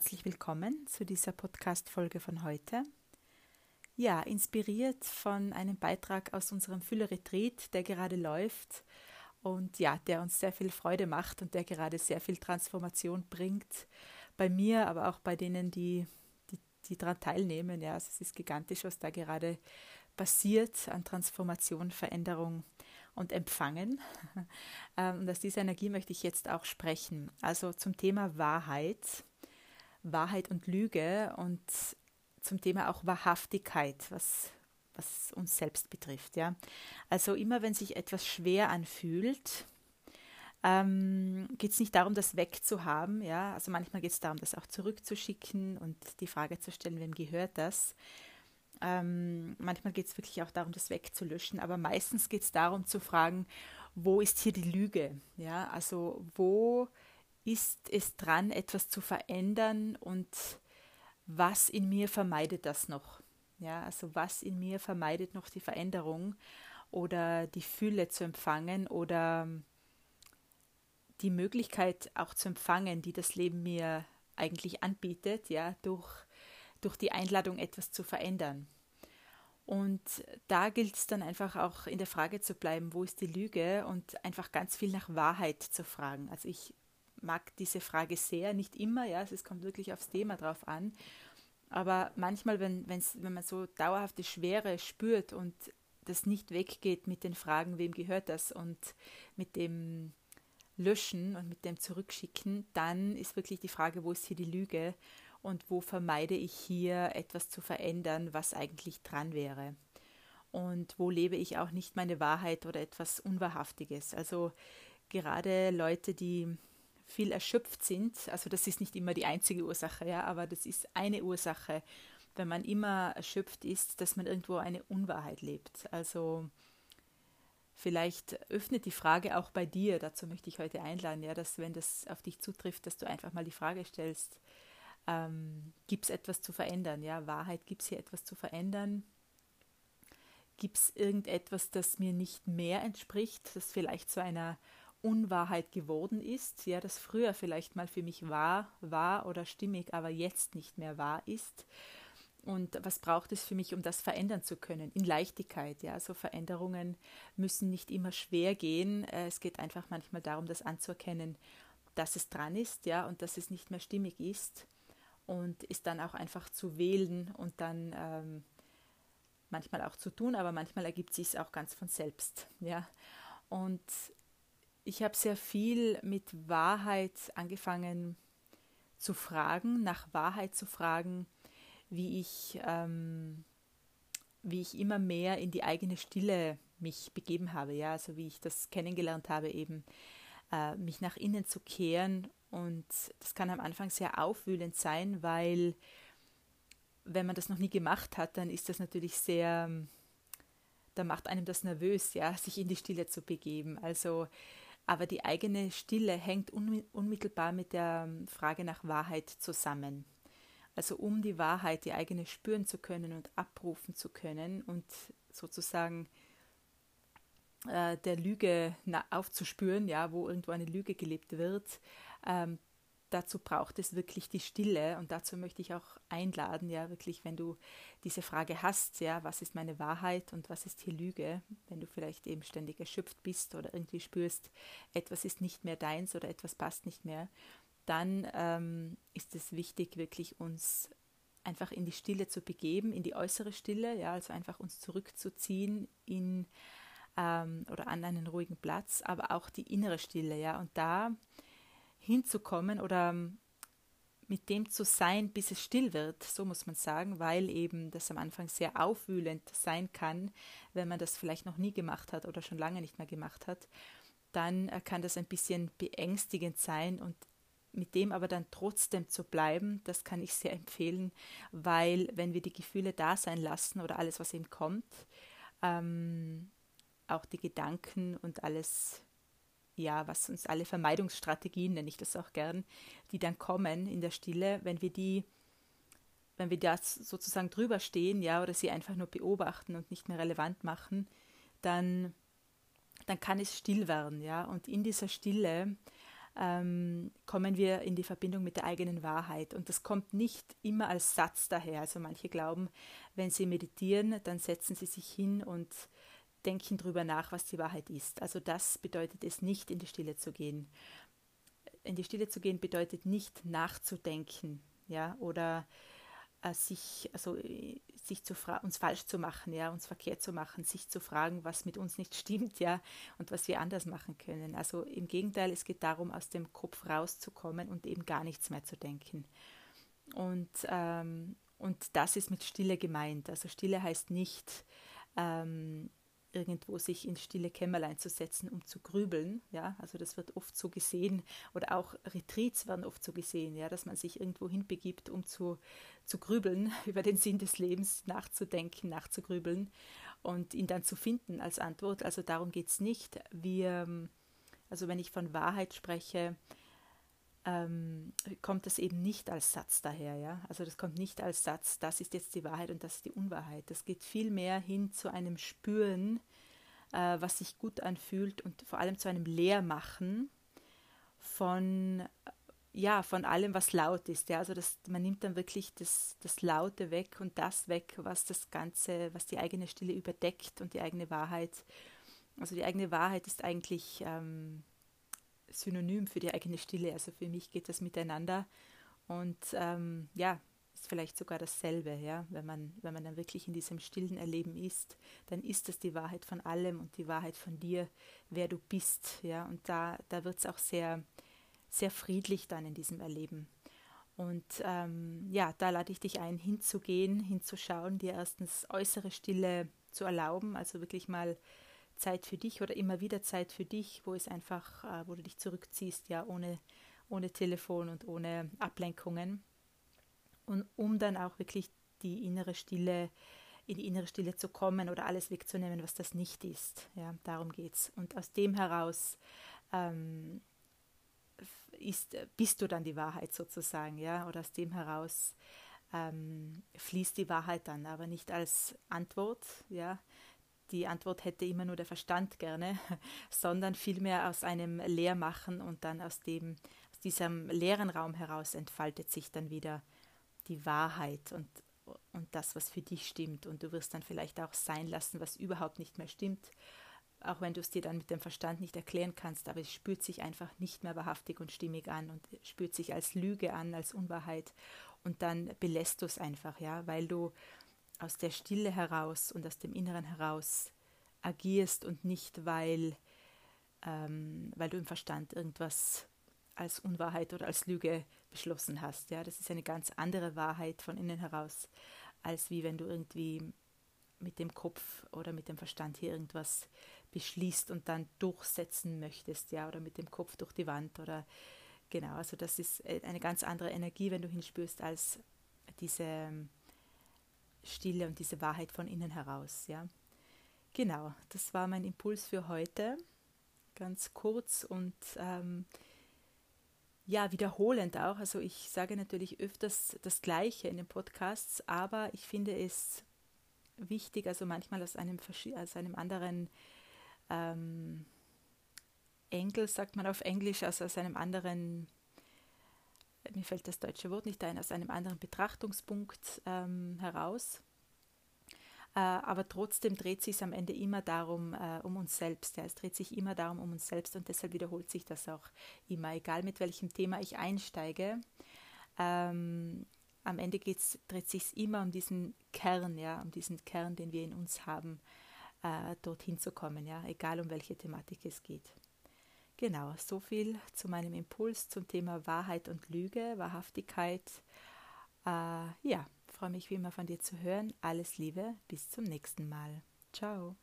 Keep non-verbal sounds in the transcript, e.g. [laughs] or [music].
herzlich willkommen zu dieser Podcast-Folge von heute. Ja, inspiriert von einem Beitrag aus unserem Fülle-Retreat, der gerade läuft und ja, der uns sehr viel Freude macht und der gerade sehr viel Transformation bringt. Bei mir, aber auch bei denen, die, die, die daran teilnehmen. Ja, also es ist gigantisch, was da gerade passiert an Transformation, Veränderung und Empfangen. [laughs] Ähm, und aus dieser Energie möchte ich jetzt auch sprechen. Also zum Thema Wahrheit, Wahrheit und Lüge und zum Thema auch Wahrhaftigkeit, was, was uns selbst betrifft. Ja? Also immer wenn sich etwas schwer anfühlt, ähm, geht es nicht darum, das wegzuhaben. Ja? Also manchmal geht es darum, das auch zurückzuschicken und die Frage zu stellen, wem gehört das. Ähm, manchmal geht es wirklich auch darum, das wegzulöschen, aber meistens geht es darum zu fragen, wo ist hier die Lüge? Ja, also wo ist es dran, etwas zu verändern und was in mir vermeidet das noch? Ja, also was in mir vermeidet noch die Veränderung oder die Fülle zu empfangen oder die Möglichkeit auch zu empfangen, die das Leben mir eigentlich anbietet, ja, durch durch die Einladung etwas zu verändern. Und da gilt es dann einfach auch in der Frage zu bleiben, wo ist die Lüge und einfach ganz viel nach Wahrheit zu fragen. Also ich mag diese Frage sehr, nicht immer, ja, es kommt wirklich aufs Thema drauf an. Aber manchmal, wenn, wenn's, wenn man so dauerhafte Schwere spürt und das nicht weggeht mit den Fragen, wem gehört das und mit dem Löschen und mit dem Zurückschicken, dann ist wirklich die Frage, wo ist hier die Lüge? und wo vermeide ich hier etwas zu verändern, was eigentlich dran wäre. Und wo lebe ich auch nicht meine Wahrheit oder etwas Unwahrhaftiges. Also gerade Leute, die viel erschöpft sind, also das ist nicht immer die einzige Ursache, ja, aber das ist eine Ursache, wenn man immer erschöpft ist, dass man irgendwo eine Unwahrheit lebt. Also vielleicht öffnet die Frage auch bei dir, dazu möchte ich heute einladen, ja, dass wenn das auf dich zutrifft, dass du einfach mal die Frage stellst, ähm, gibt es etwas zu verändern? Ja, Wahrheit, gibt es hier etwas zu verändern? Gibt es irgendetwas, das mir nicht mehr entspricht, das vielleicht zu einer Unwahrheit geworden ist, ja, das früher vielleicht mal für mich wahr war oder stimmig, aber jetzt nicht mehr wahr ist? Und was braucht es für mich, um das verändern zu können? In Leichtigkeit, ja. Also Veränderungen müssen nicht immer schwer gehen. Äh, es geht einfach manchmal darum, das anzuerkennen, dass es dran ist, ja, und dass es nicht mehr stimmig ist und ist dann auch einfach zu wählen und dann ähm, manchmal auch zu tun, aber manchmal ergibt sich es auch ganz von selbst. Ja? Und ich habe sehr viel mit Wahrheit angefangen zu fragen, nach Wahrheit zu fragen, wie ich, ähm, wie ich immer mehr in die eigene Stille mich begeben habe, ja, also wie ich das kennengelernt habe, eben äh, mich nach innen zu kehren und das kann am Anfang sehr aufwühlend sein, weil wenn man das noch nie gemacht hat, dann ist das natürlich sehr, da macht einem das nervös, ja, sich in die Stille zu begeben. Also, aber die eigene Stille hängt unmittelbar mit der Frage nach Wahrheit zusammen. Also um die Wahrheit, die eigene spüren zu können und abrufen zu können und sozusagen äh, der Lüge aufzuspüren, ja, wo irgendwo eine Lüge gelebt wird, ähm, dazu braucht es wirklich die Stille. Und dazu möchte ich auch einladen, ja, wirklich, wenn du diese Frage hast, ja, was ist meine Wahrheit und was ist hier Lüge, wenn du vielleicht eben ständig erschöpft bist oder irgendwie spürst, etwas ist nicht mehr deins oder etwas passt nicht mehr, dann ähm, ist es wichtig, wirklich uns einfach in die Stille zu begeben, in die äußere Stille, ja, also einfach uns zurückzuziehen in ähm, oder an einen ruhigen Platz, aber auch die innere Stille, ja, und da hinzukommen oder ähm, mit dem zu sein, bis es still wird, so muss man sagen, weil eben das am Anfang sehr aufwühlend sein kann, wenn man das vielleicht noch nie gemacht hat oder schon lange nicht mehr gemacht hat, dann äh, kann das ein bisschen beängstigend sein und mit dem aber dann trotzdem zu bleiben, das kann ich sehr empfehlen, weil wenn wir die Gefühle da sein lassen oder alles, was eben kommt, ähm, auch die Gedanken und alles ja, was uns alle Vermeidungsstrategien, nenne ich das auch gern, die dann kommen in der Stille, wenn wir die, wenn wir das sozusagen drüber stehen, ja, oder sie einfach nur beobachten und nicht mehr relevant machen, dann, dann kann es still werden, ja. Und in dieser Stille ähm, kommen wir in die Verbindung mit der eigenen Wahrheit. Und das kommt nicht immer als Satz daher. Also manche glauben, wenn sie meditieren, dann setzen sie sich hin und denken darüber nach, was die Wahrheit ist. Also das bedeutet es nicht, in die Stille zu gehen. In die Stille zu gehen bedeutet nicht nachzudenken, ja, oder äh, sich, also sich zu uns falsch zu machen, ja, uns verkehrt zu machen, sich zu fragen, was mit uns nicht stimmt, ja, und was wir anders machen können. Also im Gegenteil, es geht darum, aus dem Kopf rauszukommen und eben gar nichts mehr zu denken. Und, ähm, und das ist mit Stille gemeint. Also Stille heißt nicht, ähm, irgendwo sich ins stille Kämmerlein zu setzen, um zu grübeln. Ja, also das wird oft so gesehen oder auch Retreats werden oft so gesehen, ja, dass man sich irgendwo hinbegibt, um zu, zu grübeln, [laughs] über den Sinn des Lebens nachzudenken, nachzugrübeln und ihn dann zu finden als Antwort. Also darum geht es nicht. Wir, also wenn ich von Wahrheit spreche, ähm, kommt das eben nicht als Satz daher, ja. Also das kommt nicht als Satz, das ist jetzt die Wahrheit und das ist die Unwahrheit. Das geht viel mehr hin zu einem Spüren, äh, was sich gut anfühlt und vor allem zu einem Leermachen von ja, von allem, was laut ist. Ja, also das, man nimmt dann wirklich das, das Laute weg und das weg, was das Ganze, was die eigene Stille überdeckt und die eigene Wahrheit. Also die eigene Wahrheit ist eigentlich ähm, Synonym für die eigene Stille. Also für mich geht das miteinander und ähm, ja, ist vielleicht sogar dasselbe, ja, wenn man, wenn man dann wirklich in diesem stillen Erleben ist, dann ist das die Wahrheit von allem und die Wahrheit von dir, wer du bist, ja, und da, da wird es auch sehr, sehr friedlich dann in diesem Erleben. Und ähm, ja, da lade ich dich ein, hinzugehen, hinzuschauen, dir erstens äußere Stille zu erlauben, also wirklich mal Zeit für dich oder immer wieder Zeit für dich, wo es einfach, äh, wo du dich zurückziehst, ja, ohne, ohne Telefon und ohne Ablenkungen. Und um dann auch wirklich die innere Stille, in die innere Stille zu kommen oder alles wegzunehmen, was das nicht ist. Ja, darum es. Und aus dem heraus ähm, ist, bist du dann die Wahrheit sozusagen, ja, oder aus dem heraus ähm, fließt die Wahrheit dann, aber nicht als Antwort, ja, die Antwort hätte immer nur der Verstand gerne, [laughs] sondern vielmehr aus einem Leermachen und dann aus dem, aus diesem leeren Raum heraus entfaltet sich dann wieder die Wahrheit und, und das, was für dich stimmt. Und du wirst dann vielleicht auch sein lassen, was überhaupt nicht mehr stimmt, auch wenn du es dir dann mit dem Verstand nicht erklären kannst, aber es spürt sich einfach nicht mehr wahrhaftig und stimmig an und spürt sich als Lüge an, als Unwahrheit. Und dann belässt du es einfach, ja, weil du aus der Stille heraus und aus dem Inneren heraus agierst und nicht, weil, ähm, weil du im Verstand irgendwas als Unwahrheit oder als Lüge beschlossen hast. Ja, das ist eine ganz andere Wahrheit von innen heraus, als wie wenn du irgendwie mit dem Kopf oder mit dem Verstand hier irgendwas beschließt und dann durchsetzen möchtest, ja, oder mit dem Kopf durch die Wand oder genau, also das ist äh, eine ganz andere Energie, wenn du hinspürst, als diese Stille und diese Wahrheit von innen heraus. Ja. Genau, das war mein Impuls für heute. Ganz kurz und ähm, ja, wiederholend auch. Also ich sage natürlich öfters das Gleiche in den Podcasts, aber ich finde es wichtig, also manchmal aus einem, aus einem anderen ähm, Engel, sagt man auf Englisch, also aus einem anderen mir fällt das deutsche Wort nicht ein, aus einem anderen Betrachtungspunkt ähm, heraus. Äh, aber trotzdem dreht sich am Ende immer darum, äh, um uns selbst. Ja. Es dreht sich immer darum, um uns selbst und deshalb wiederholt sich das auch immer, egal mit welchem Thema ich einsteige. Ähm, am Ende geht's, dreht sich immer um diesen Kern, ja, um diesen Kern, den wir in uns haben, äh, dorthin zu kommen, ja, egal um welche Thematik es geht. Genau, so viel zu meinem Impuls zum Thema Wahrheit und Lüge, Wahrhaftigkeit. Äh, ja, freue mich wie immer von dir zu hören. Alles Liebe, bis zum nächsten Mal. Ciao.